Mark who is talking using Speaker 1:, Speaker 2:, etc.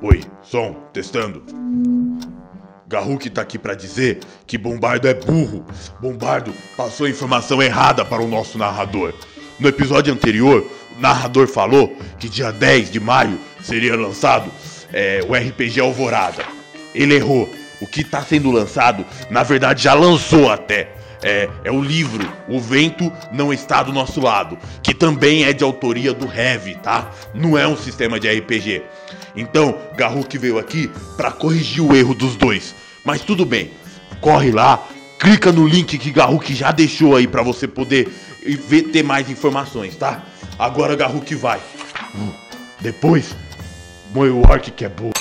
Speaker 1: Oi, som, testando. Garruk tá aqui pra dizer que Bombardo é burro. Bombardo passou informação errada para o nosso narrador. No episódio anterior, o narrador falou que dia 10 de maio seria lançado é, o RPG Alvorada. Ele errou. O que tá sendo lançado, na verdade, já lançou até. É, é, o livro O Vento Não Está do Nosso Lado, que também é de autoria do Heavy, tá? Não é um sistema de RPG. Então, Garruk veio aqui para corrigir o erro dos dois. Mas tudo bem, corre lá, clica no link que Garruk já deixou aí para você poder ver, ter mais informações, tá? Agora Garruk vai. Depois, Moe Orc que é burro.